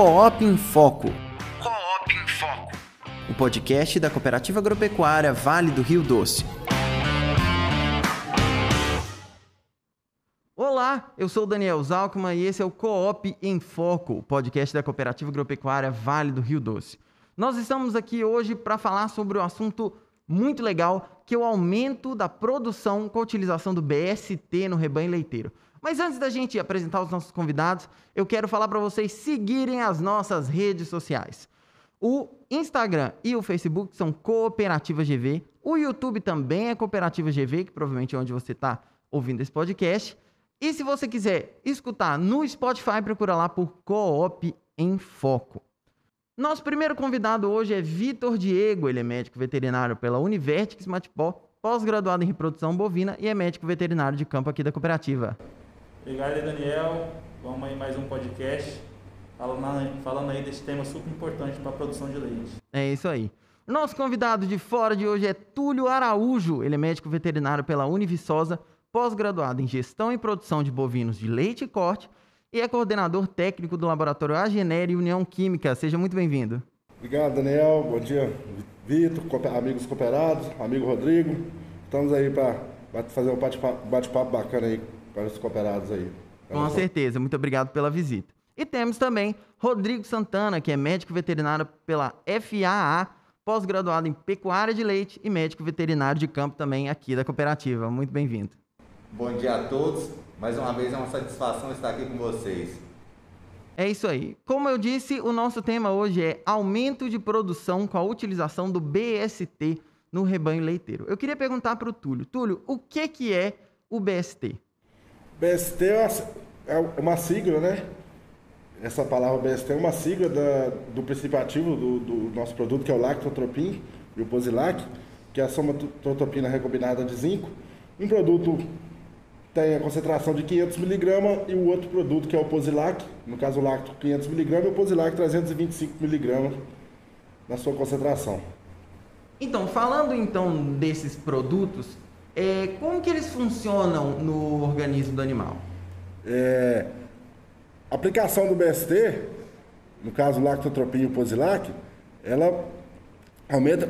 Coop em Foco. Coop em Foco. O podcast da Cooperativa Agropecuária Vale do Rio Doce. Olá, eu sou o Daniel Zalkman e esse é o Coop em Foco, o podcast da Cooperativa Agropecuária Vale do Rio Doce. Nós estamos aqui hoje para falar sobre um assunto muito legal, que é o aumento da produção com a utilização do BST no rebanho leiteiro. Mas antes da gente apresentar os nossos convidados, eu quero falar para vocês seguirem as nossas redes sociais. O Instagram e o Facebook são Cooperativa GV. O YouTube também é Cooperativa GV, que provavelmente é onde você está ouvindo esse podcast. E se você quiser escutar no Spotify, procura lá por Coop em Foco. Nosso primeiro convidado hoje é Vitor Diego, ele é médico veterinário pela Univertix Matipó, pós-graduado em reprodução bovina e é médico veterinário de campo aqui da cooperativa. Obrigado, Daniel. Vamos aí mais um podcast falando, falando aí desse tema super importante para a produção de leite. É isso aí. Nosso convidado de fora de hoje é Túlio Araújo. Ele é médico veterinário pela Univiçosa, pós-graduado em gestão e produção de bovinos de leite e corte e é coordenador técnico do laboratório Agener e União Química. Seja muito bem-vindo. Obrigado, Daniel. Bom dia, Vitor, amigos cooperados, amigo Rodrigo. Estamos aí para fazer um bate-papo bacana aí para os cooperados aí. Com certeza, muito obrigado pela visita. E temos também Rodrigo Santana, que é médico veterinário pela FAA, pós-graduado em pecuária de leite e médico veterinário de campo também aqui da cooperativa. Muito bem-vindo. Bom dia a todos. Mais uma vez é uma satisfação estar aqui com vocês. É isso aí. Como eu disse, o nosso tema hoje é aumento de produção com a utilização do BST no rebanho leiteiro. Eu queria perguntar para o Túlio. Túlio, o que, que é o BST? BST é uma sigla, né? Essa palavra BST é uma sigla da, do princípio ativo do, do, nosso produto, que é o lactotropin e o Posilac, que é a somatotropina recombinada de zinco. Um produto tem a concentração de 500 miligramas e o outro produto, que é o Posilac, no caso o lacto 500 miligramas e o Posilac 325 miligramas na sua concentração. Então, falando então desses produtos, é, como que eles funcionam no organismo do animal? É, a aplicação do BST, no caso lactotropina e posilac, ela aumenta,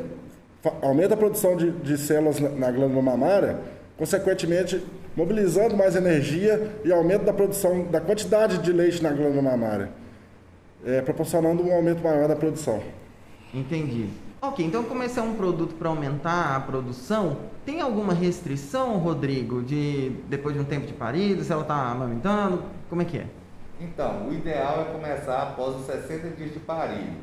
aumenta a produção de, de células na, na glândula mamária, consequentemente mobilizando mais energia e aumento da produção, da quantidade de leite na glândula mamária, é, proporcionando um aumento maior da produção. Entendi. Ok, então como esse é um produto para aumentar a produção, tem alguma restrição, Rodrigo, de depois de um tempo de parido, se ela está amamentando? Como é que é? Então, o ideal é começar após os 60 dias de parido,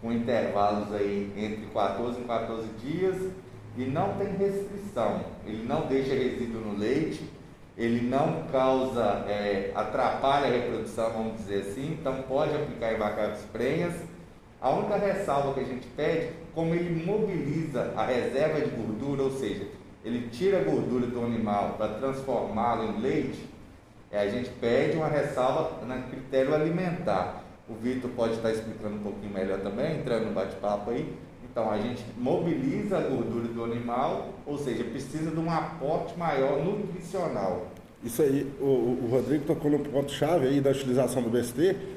com intervalos aí entre 14 e 14 dias e não tem restrição. Ele não deixa resíduo no leite, ele não causa, é, atrapalha a reprodução, vamos dizer assim, então pode aplicar em vacas prenhas. A única ressalva que a gente pede como ele mobiliza a reserva de gordura, ou seja, ele tira a gordura do animal para transformá-lo em leite, é, a gente pede uma ressalva no critério alimentar. O Vitor pode estar explicando um pouquinho melhor também, entrando no bate-papo aí. Então, a gente mobiliza a gordura do animal, ou seja, precisa de um aporte maior nutricional. Isso aí, o, o Rodrigo tocou no ponto-chave aí da utilização do BST,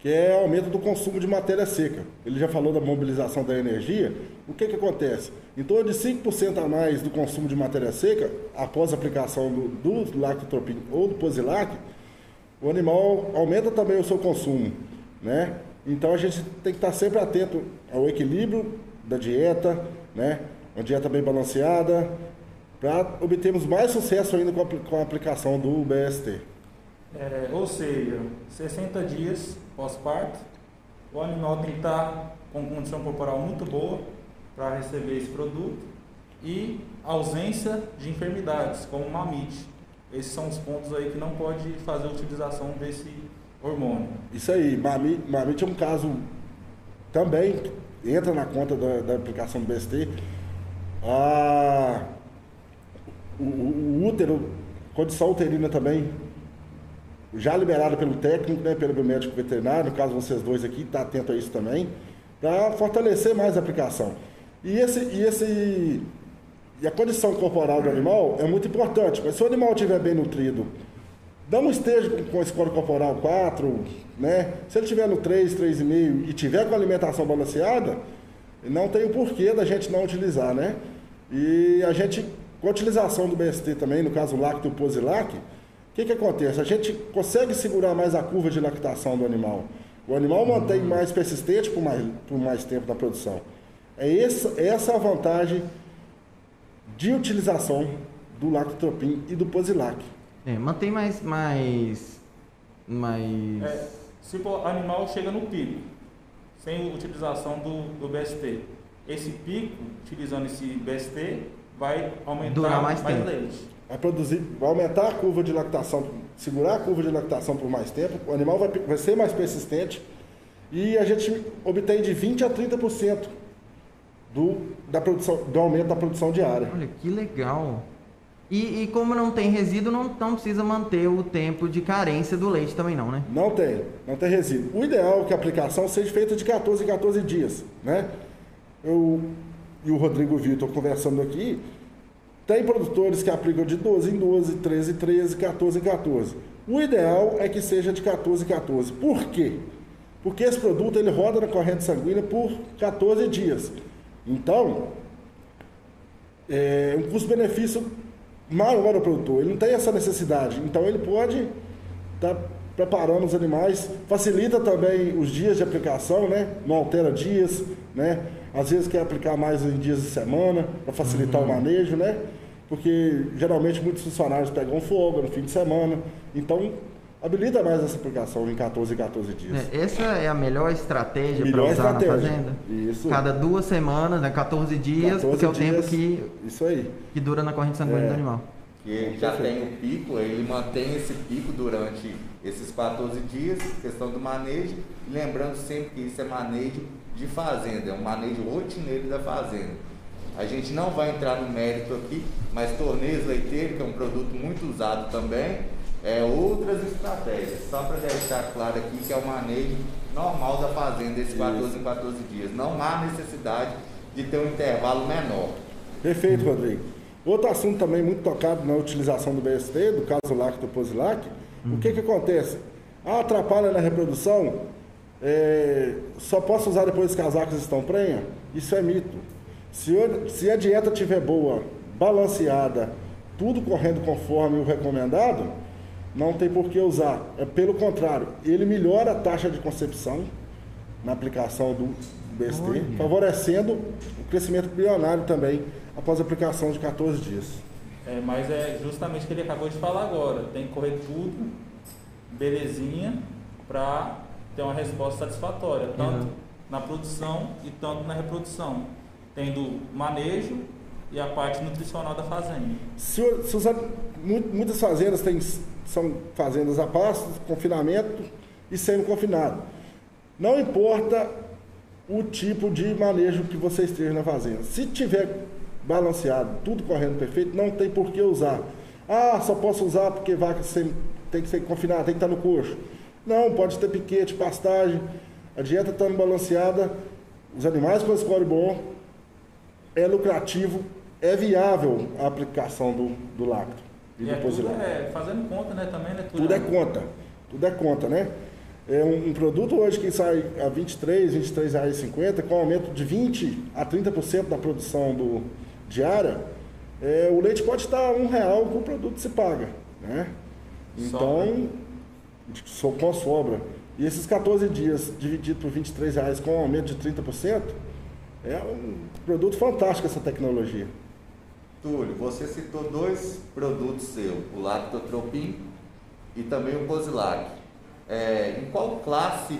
que é aumento do consumo de matéria seca. Ele já falou da mobilização da energia. O que, que acontece? Em torno de 5% a mais do consumo de matéria seca, após a aplicação do, do lactotropin ou do posilac, o animal aumenta também o seu consumo. Né? Então a gente tem que estar sempre atento ao equilíbrio da dieta, né? uma dieta bem balanceada, para obtermos mais sucesso ainda com a, com a aplicação do BST. É, ou seja, 60 dias pós-parto, o animal tem que estar com condição corporal muito boa para receber esse produto e ausência de enfermidades, como mamite. Esses são os pontos aí que não pode fazer utilização desse hormônio. Isso aí, mamite, mamite é um caso também entra na conta da, da aplicação do BST. Ah, o, o útero, condição uterina também já liberado pelo técnico, né, pelo médico veterinário, no caso vocês dois aqui, está atento a isso também, para fortalecer mais a aplicação. E, esse, e, esse, e a condição corporal do animal é muito importante, mas se o animal estiver bem nutrido Não esteja com score corporal 4, né? Se ele tiver no 3, 3,5 e tiver com alimentação balanceada, não tem o porquê da gente não utilizar, né? E a gente, com a utilização do BST também, no caso o lacto e o posilac, o que, que acontece? A gente consegue segurar mais a curva de lactação do animal. O animal mantém mais persistente por mais, por mais tempo na produção. É essa, essa a vantagem de utilização do lactotropin e do posilac. É, mantém mais. mais. mais. É, se o animal chega no pico, sem utilização do, do BST, esse pico, utilizando esse BST, vai aumentar Durar mais mais, tempo. leite. Vai produzir, vai aumentar a curva de lactação, segurar a curva de lactação por mais tempo, o animal vai, vai ser mais persistente e a gente obtém de 20 a 30% do, da produção, do aumento da produção diária. Olha, que legal. E, e como não tem resíduo, não, não precisa manter o tempo de carência do leite também não, né? Não tem, não tem resíduo. O ideal é que a aplicação seja feita de 14 em 14 dias, né? Eu e o Rodrigo Vitor conversando aqui, tem produtores que aplicam de 12 em 12, 13 em 13, 14 em 14. O ideal é que seja de 14 em 14. Por quê? Porque esse produto ele roda na corrente sanguínea por 14 dias. Então, é um custo-benefício maior ao produtor. Ele não tem essa necessidade. Então, ele pode estar preparando os animais. Facilita também os dias de aplicação, né? Não altera dias, né? Às vezes quer aplicar mais em dias de semana para facilitar o manejo, né? Porque geralmente muitos funcionários pegam folga no fim de semana. Então, habilita mais essa aplicação em 14 em 14 dias. É, essa é a melhor estratégia para Melhor usar estratégia. na fazenda? Isso. Cada duas semanas, né? 14 dias, 14 porque é o tempo que, Isso aí. que dura na corrente sanguínea É. do animal. que ele já tem o pico, ele mantém esse pico durante esses 14 dias, questão do manejo, e lembrando sempre que isso é manejo de fazenda, é um manejo rotineiro da fazenda. A gente não vai entrar no mérito aqui, mas torneios leiteiros, que é um produto muito usado também, é outras estratégias. Só para deixar claro aqui que é o manejo normal da fazenda, esses 14 em 14 dias. Não há necessidade de ter um intervalo menor. Perfeito, Rodrigo. Outro assunto também muito tocado na utilização do BST, do caso lacto posilac, o que que acontece? Ah, atrapalha na reprodução? É, só posso usar depois que as vacas estão prenha? Isso é mito. Se, eu- se a dieta estiver boa, balanceada, tudo correndo conforme o recomendado, não tem por que usar. É pelo contrário, ele melhora a taxa de concepção na aplicação do BST, Olha. favorecendo o crescimento embrionário também após a aplicação de 14 dias. É, mas é justamente o que ele acabou de falar agora. Tem que correr tudo, belezinha, para ter uma resposta satisfatória, tanto Uhum. na produção e tanto na reprodução, tendo manejo e a parte nutricional da fazenda. Se, muitas fazendas são fazendas a pasto, confinamento e semi-confinado. Não importa o tipo de manejo que você esteja na fazenda. Se tiver balanceado, tudo correndo perfeito, não tem por que usar. Ah, só posso usar porque vaca tem que ser confinada, tem que estar no coxo. Não, pode ter piquete, pastagem. A dieta estando balanceada, os animais com score bom, é lucrativo, é viável a aplicação do, do lacto e, E do é tudo posilac. é, fazendo conta, né, também, né? Tudo é conta. Tudo é conta, né? É um, um produto hoje que sai a 23, 23 reais e 50, com aumento de 20 a 30% da produção do, diária, é, o leite pode estar um real que o produto se paga, né? Então, só com a sobra. E esses 14 dias dividido por 23 reais com um aumento de 30%, é um produto fantástico essa tecnologia. Túlio, você citou dois produtos seus, o Lactotropin e também o Posilac. É, em qual classe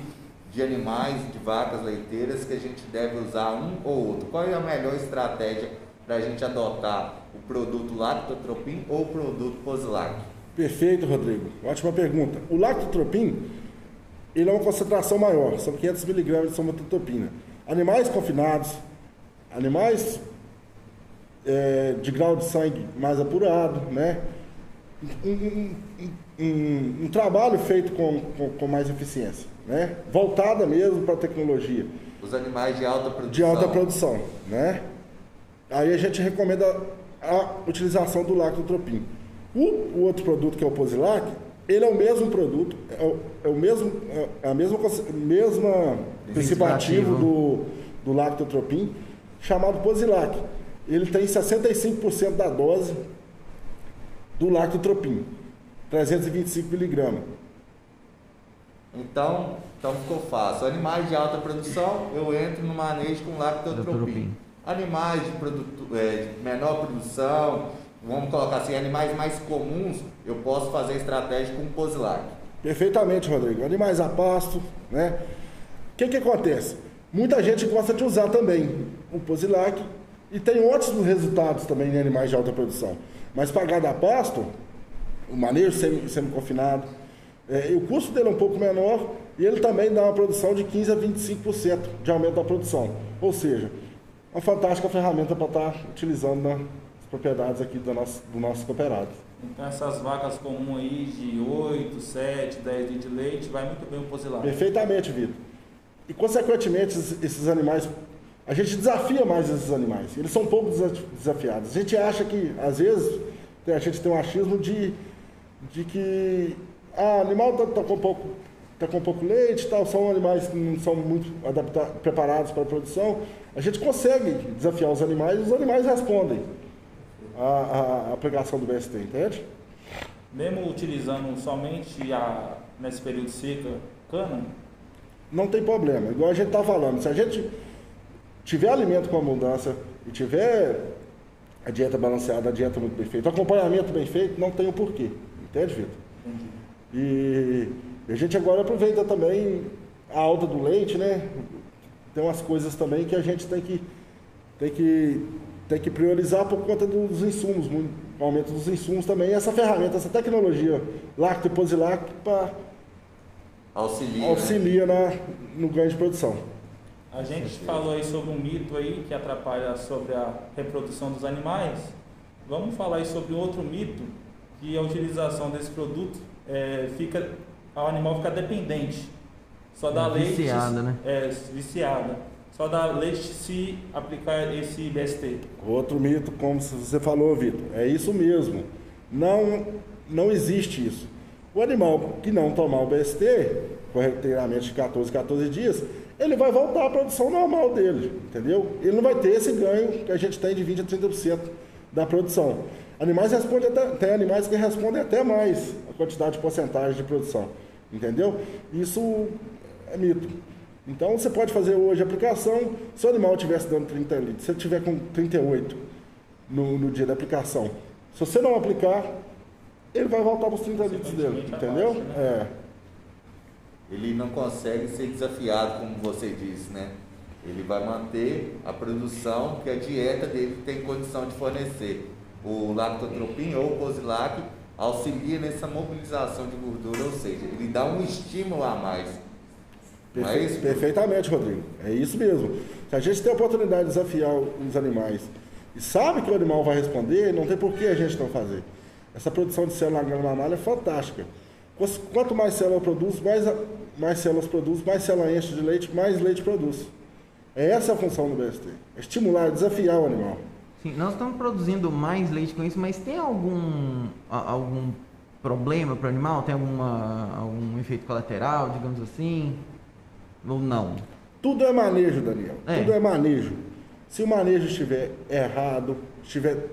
de animais, de vacas leiteiras, que a gente deve usar um ou outro? Qual é a melhor estratégia para a gente adotar o produto Lactotropin ou o produto Posilac? Perfeito, Rodrigo. Ótima pergunta. O lactotropin, ele é uma concentração maior, são 500 miligramas de somatotropina. Animais confinados, animais é, de grau de sangue mais apurado, né? Um, um- um- um- trabalho feito com, com, com mais eficiência, né? Voltada mesmo para a tecnologia Os animais de alta produção. de alta produção, né? Aí a gente recomenda a utilização do lactotropin. O, o outro produto que é o Posilac, Ele é o mesmo produto, é o, é o mesmo, é a mesma, mesma princípio ativo do, do lactotropin, chamado Posilac. Ele tem 65% da dose do lactotropin, 325 miligramas. Então, então ficou fácil. Animais de alta produção, eu entro no manejo com lactotropin. Animais de, produto, é, de menor produção, vamos colocar assim, animais mais comuns, eu posso fazer estratégia com Posilac. Perfeitamente, Rodrigo. Animais a pasto, né? O que, que acontece? Muita gente gosta de usar também o Posilac e tem ótimos resultados também em animais de alta produção. Mas pagado a pasto, o manejo semi-confinado, é, o custo dele é um pouco menor e ele também dá uma produção de 15% a 25% de aumento da produção. Ou seja, uma fantástica ferramenta para estar utilizando nas propriedades aqui do nosso, do nosso cooperado. Então essas vacas comuns aí de 8, 7, 10 litros de leite, vai muito bem o posilar. Perfeitamente, Vitor. E consequentemente esses animais, a gente desafia mais esses animais. Eles são pouco desafiados. A gente acha que, às vezes, a gente tem um achismo de, de que ah, animal está tá com pouco tá com pouco leite, tal, são animais que não são muito adaptados, preparados para a produção. A gente consegue desafiar os animais e os animais respondem à, aplicação do BST, entende? Mesmo utilizando somente a, nesse período de seca cana? Não tem problema. Igual a gente está falando, se a gente tiver alimento com abundância e tiver a dieta balanceada, a dieta muito bem feita, o acompanhamento bem feito, não tem o porquê. Entende, Vitor? E a gente agora aproveita também a alta do leite, né? Tem umas coisas também que a gente tem que, tem que, tem que priorizar por conta dos insumos, o aumento dos insumos também. Essa ferramenta, essa tecnologia Lacto e Posilac para auxilia, auxilia né? na, no ganho de produção. A gente falou aí sobre um mito aí que atrapalha sobre a reprodução dos animais. Vamos falar aí sobre outro mito, que a utilização desse produto é, fica, o animal fica dependente. Só dá é, leite. Viciada, né? É, viciada. Só dá leite se aplicar esse BST. Outro mito, como você falou, Vitor, é isso mesmo. Não, não existe isso. O animal que não tomar o BST, corretamente de 14, 14 dias, ele vai voltar à produção normal dele, entendeu? Ele não vai ter esse ganho que a gente tem de 20 a 30% da produção. Animais respondem até, tem animais que respondem até mais a quantidade de porcentagem de produção. Entendeu? Isso é mito. Então você pode fazer hoje a aplicação, se o animal estivesse dando 30 litros, se ele tiver com 38 no, no dia da aplicação, se você não aplicar, ele vai voltar para os 30 litros dele, entendeu? Né? É. Ele não consegue ser desafiado, como você disse, né? Ele vai manter a produção que a dieta dele tem condição de fornecer o lactotropin ou o Posilac auxilia nessa mobilização de gordura, ou seja, ele dá um estímulo a mais. É Perfe é isso, perfeitamente, Rodrigo. É isso mesmo. Se a gente tem a oportunidade de desafiar os animais e sabe que o animal vai responder, não tem por que a gente não fazer. Essa produção de célula na glândula mamária é fantástica. Quanto mais célula produz, mais, mais células produz, mais célula enche de leite, mais leite produz. É essa a função do BST. É estimular, desafiar o animal. Sim, nós estamos produzindo mais leite com isso, mas tem algum, algum problema para o animal? Tem alguma, algum efeito colateral, digamos assim? Ou não? Tudo é manejo, Daniel. É. Tudo é manejo. Se o manejo estiver errado, estiver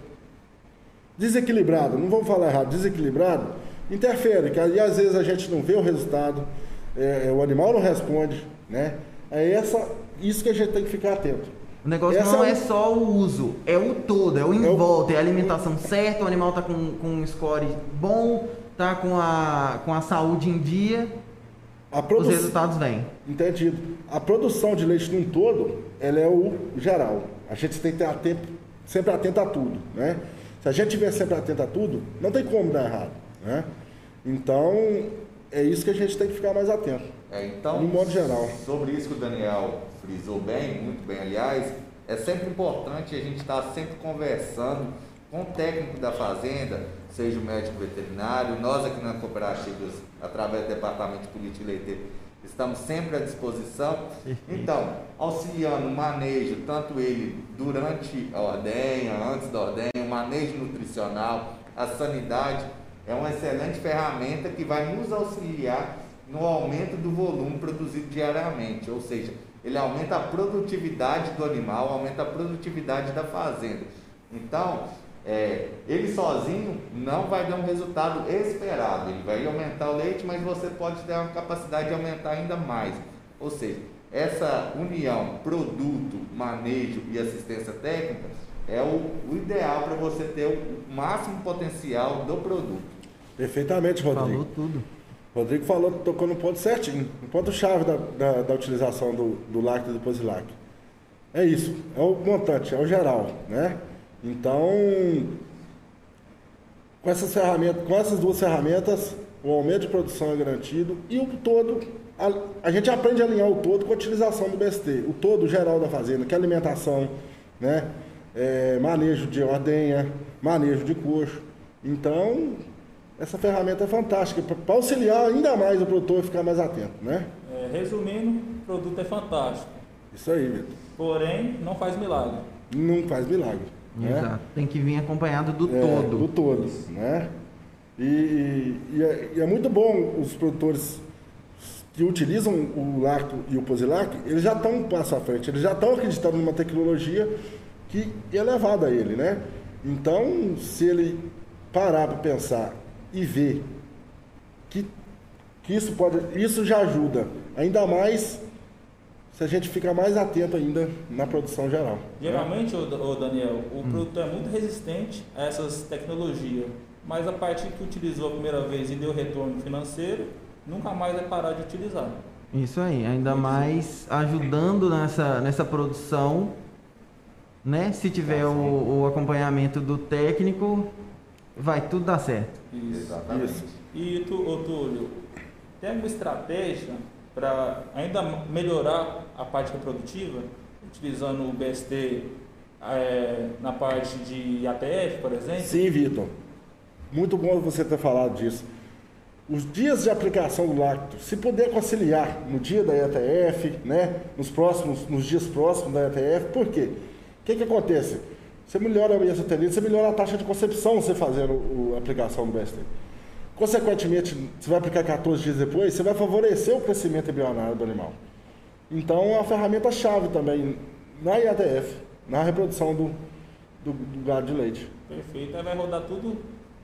desequilibrado, não vamos falar errado, desequilibrado, interfere, que às vezes a gente não vê o resultado, é, o animal não responde, né? É essa, isso que a gente tem que ficar atento. O negócio Essa não é, é, só o uso, é o todo, é o em é volta, é a alimentação certa, o animal tá com, com um score bom, tá com a, com a saúde em dia, produ... os resultados vêm. Entendido. A produção de leite num todo, ela é o geral. A gente tem que estar atento, sempre atento a tudo, né? Se a gente estiver sempre atento a tudo, não tem como dar errado, né? Então, é isso que a gente tem que ficar mais atento. É, então, no modo geral. Sobre isso que o Daniel frisou bem, muito bem, aliás, é sempre importante a gente estar sempre conversando com o técnico da fazenda, seja o médico veterinário, nós aqui na Cooperativas, através do Departamento de Política e Leiteiro, estamos sempre à disposição. Então, auxiliando o manejo, tanto ele durante a ordenha, antes da ordenha, o manejo nutricional, a sanidade, é uma excelente ferramenta que vai nos auxiliar no aumento do volume produzido diariamente, ou seja, ele aumenta a produtividade do animal, aumenta a produtividade da fazenda. Então, é, ele sozinho não vai dar um resultado esperado. Ele vai aumentar o leite, mas você pode ter uma capacidade de aumentar ainda mais. Ou seja, essa união produto, manejo e assistência técnica é o, o ideal para você ter o máximo potencial do produto. Perfeitamente, Rodrigo. Falou tudo. Rodrigo falou, tocou no ponto certinho, no ponto-chave da, da, da, utilização do, do lácteo e do posilac. É isso, é o montante, é o geral, né? Então, com essas ferramentas, com essas duas ferramentas, o aumento de produção é garantido e o todo, a, a gente aprende a alinhar o todo com a utilização do BST, o todo geral da fazenda, que é alimentação, né? É, manejo de ordenha, manejo de coxo. Então, essa ferramenta é fantástica para auxiliar ainda mais o produtor a ficar mais atento, né? É, resumindo, o produto é fantástico. Isso aí, Vitor. Porém, não faz milagre. Não faz milagre. Né? Exato. Tem que vir acompanhado do é, todo. Do todo, né? E, e, é, e, é, muito bom os produtores que utilizam o lacto e o posilac, eles já estão um passo à frente, eles já estão acreditando numa tecnologia que é levada a ele, né? Então, se ele parar para pensar e ver que, que isso pode, isso já ajuda, ainda mais se a gente fica mais atento ainda na produção geral. Geralmente, né? o, Daniel, o hum. produto é muito resistente a essas tecnologias, mas a partir que utilizou a primeira vez e deu retorno financeiro, nunca mais vai parar de utilizar. Isso aí, ainda mais ajudando nessa, nessa produção, né? Se tiver o, o acompanhamento do técnico, vai tudo dar certo. Isso. Exatamente. Isso. E tu, ô, Túlio, tem alguma estratégia para ainda melhorar a parte reprodutiva, utilizando o BST é, na parte de ATF, por exemplo? Sim, Vitor. Muito bom você ter falado disso. Os dias de aplicação do lacto, se puder conciliar no dia da ETF, né, nos próximos, nos dias próximos da ETF, por quê? O que, que acontece? Você melhora a mesoterina, você melhora a taxa de concepção você fazendo a aplicação do BST. Consequentemente, você vai aplicar 14 dias depois, você vai favorecer o crescimento embrionário do animal. Então, é uma ferramenta-chave também na IATF, na reprodução do, do, do gado de leite. Perfeito, aí vai rodar tudo,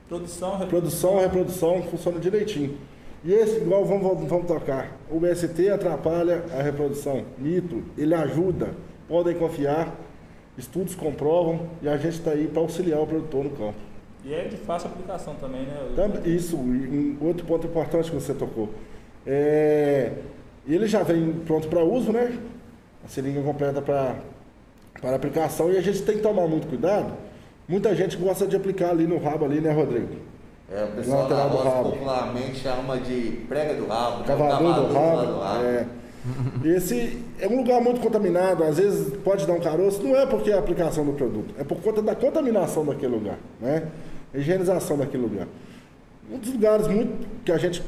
produção, reprodução. Produção, reprodução, funciona direitinho. E esse, igual vamos, vamos tocar, o BST atrapalha a reprodução. Mito, ele ajuda, podem confiar, Estudos comprovam e a gente está aí para auxiliar o produtor no campo. E é de fácil aplicação também, né? Isso, um outro ponto importante que você tocou. É, ele já vem pronto para uso, né? A seringa completa para para aplicação e a gente tem que tomar muito cuidado. Muita gente gosta de aplicar ali no rabo ali, né, Rodrigo? É, o pessoal na roça popularmente chama de prega do rabo, né? cavador, do rabo. Do rabo. É. Esse é um lugar muito contaminado, às vezes pode dar um caroço, não é porque é a aplicação do produto, é por conta da contaminação daquele lugar, né? A higienização daquele lugar. Um dos lugares muito que a gente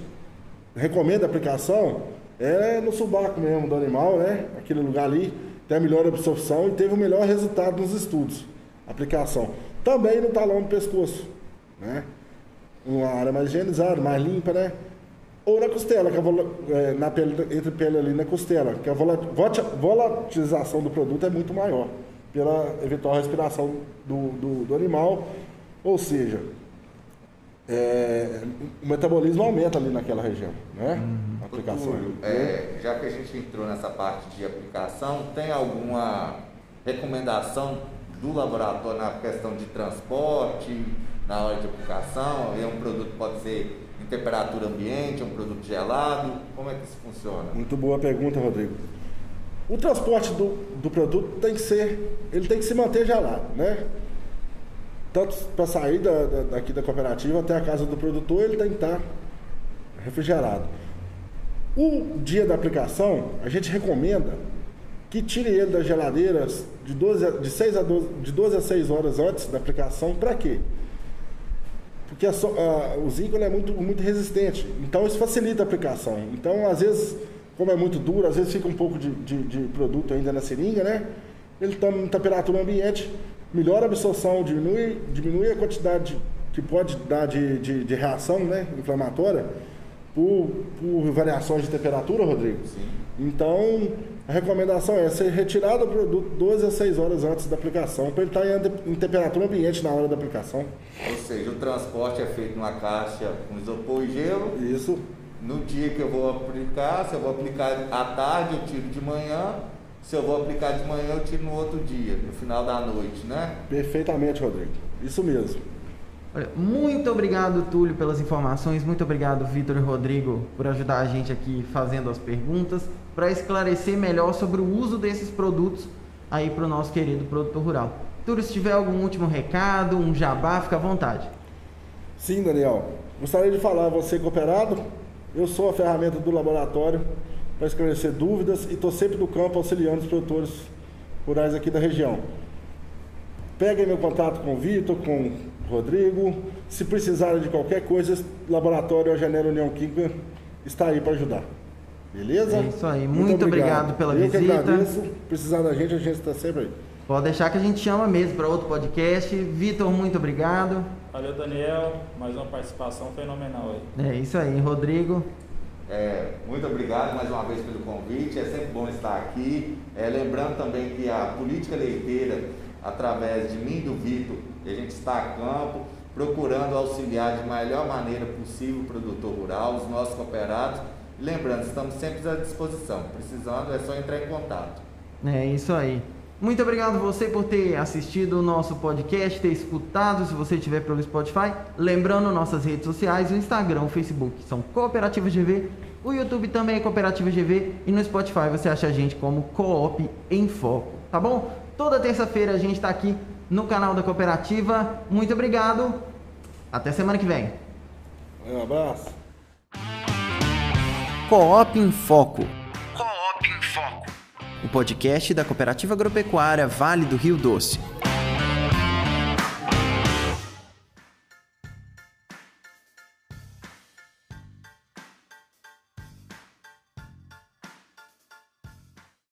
recomenda a aplicação é no subaco mesmo do animal, né? Aquele lugar ali tem a melhor absorção e teve o melhor resultado nos estudos. Aplicação. Também no talão do pescoço, né? Uma área mais higienizada, mais limpa, né? ou na costela, que a é, na pele, entre pele ali na costela, que a volatilização do produto é muito maior pela eventual respiração do, do, do animal, ou seja, é, o metabolismo aumenta ali naquela região, né? Uhum. aplicação. é, já que a gente entrou nessa parte de aplicação, tem alguma recomendação do laboratório na questão de transporte, na hora de aplicação? É um produto que pode ser em temperatura ambiente, é um produto gelado? Como é que isso funciona? Muito boa pergunta, Rodrigo. O transporte do, do produto tem que ser, ele tem que se manter gelado, né? Tanto para sair da, da, daqui da cooperativa até a casa do produtor, ele tem que estar refrigerado. O dia da aplicação, a gente recomenda que tire ele das geladeiras de, 12 de, 6 a 12, de 12 a 6 horas antes da aplicação. Para quê? porque a, a, o zinco é muito, muito resistente. Então isso facilita a aplicação. Então, às vezes, como é muito duro, às vezes fica um pouco de, de, de produto ainda na seringa, né? Ele está em temperatura ambiente, melhora a absorção, diminui, diminui a quantidade de, que pode dar de, de, de reação né, inflamatória por, por variações de temperatura, Rodrigo. Sim. Então, a recomendação é ser retirado o produto 12 a 6 horas antes da aplicação, para ele estar em, em temperatura ambiente na hora da aplicação. Ou seja, o transporte é feito numa caixa com isopor e gelo. Isso. No dia que eu vou aplicar, se eu vou aplicar à tarde, eu tiro de manhã. Se eu vou aplicar de manhã, eu tiro no outro dia, no final da noite, né? Perfeitamente, Rodrigo. Isso mesmo. Olha, muito obrigado, Túlio, pelas informações. Muito obrigado, Vitor e Rodrigo, por ajudar a gente aqui fazendo as perguntas, para esclarecer melhor sobre o uso desses produtos aí para o nosso querido produtor rural. Túlio, se tiver algum último recado, um jabá, fica à vontade. Sim, Daniel. Gostaria de falar a você cooperado. Eu sou a ferramenta do laboratório para esclarecer dúvidas e estou sempre no campo auxiliando os produtores rurais aqui da região. Peguem meu contato com o Vitor, com o Rodrigo. Se precisarem de qualquer coisa, laboratório A Janeiro União Química está aí para ajudar. Beleza? É isso aí. Muito obrigado pela Eu visita. que agradeço. Precisar da gente, a gente está sempre aí. Pode deixar que a gente chama mesmo para outro podcast. Vitor, muito obrigado. Valeu, Daniel. Mais uma participação fenomenal aí. É isso aí, Rodrigo. É, muito obrigado mais uma vez pelo convite, é sempre bom estar aqui. É, lembrando também que a política leiteira, através de mim e do Vitor, a gente está a campo, procurando auxiliar de melhor maneira possível o produtor rural, os nossos cooperados. Lembrando, estamos sempre à disposição. Precisando, é só entrar em contato. É isso aí. Muito obrigado você por ter assistido o nosso podcast, ter escutado, se você estiver pelo Spotify. Lembrando, nossas redes sociais, o Instagram, o Facebook são Cooperativa GV, o YouTube também é Cooperativa GV e no Spotify você acha a gente como Coop em Foco, tá bom? Toda terça-feira a gente está aqui no canal da Cooperativa. Muito obrigado. Até semana que vem. Um abraço. Coop em Foco. Coop em Foco. O podcast da Cooperativa Agropecuária Vale do Rio Doce.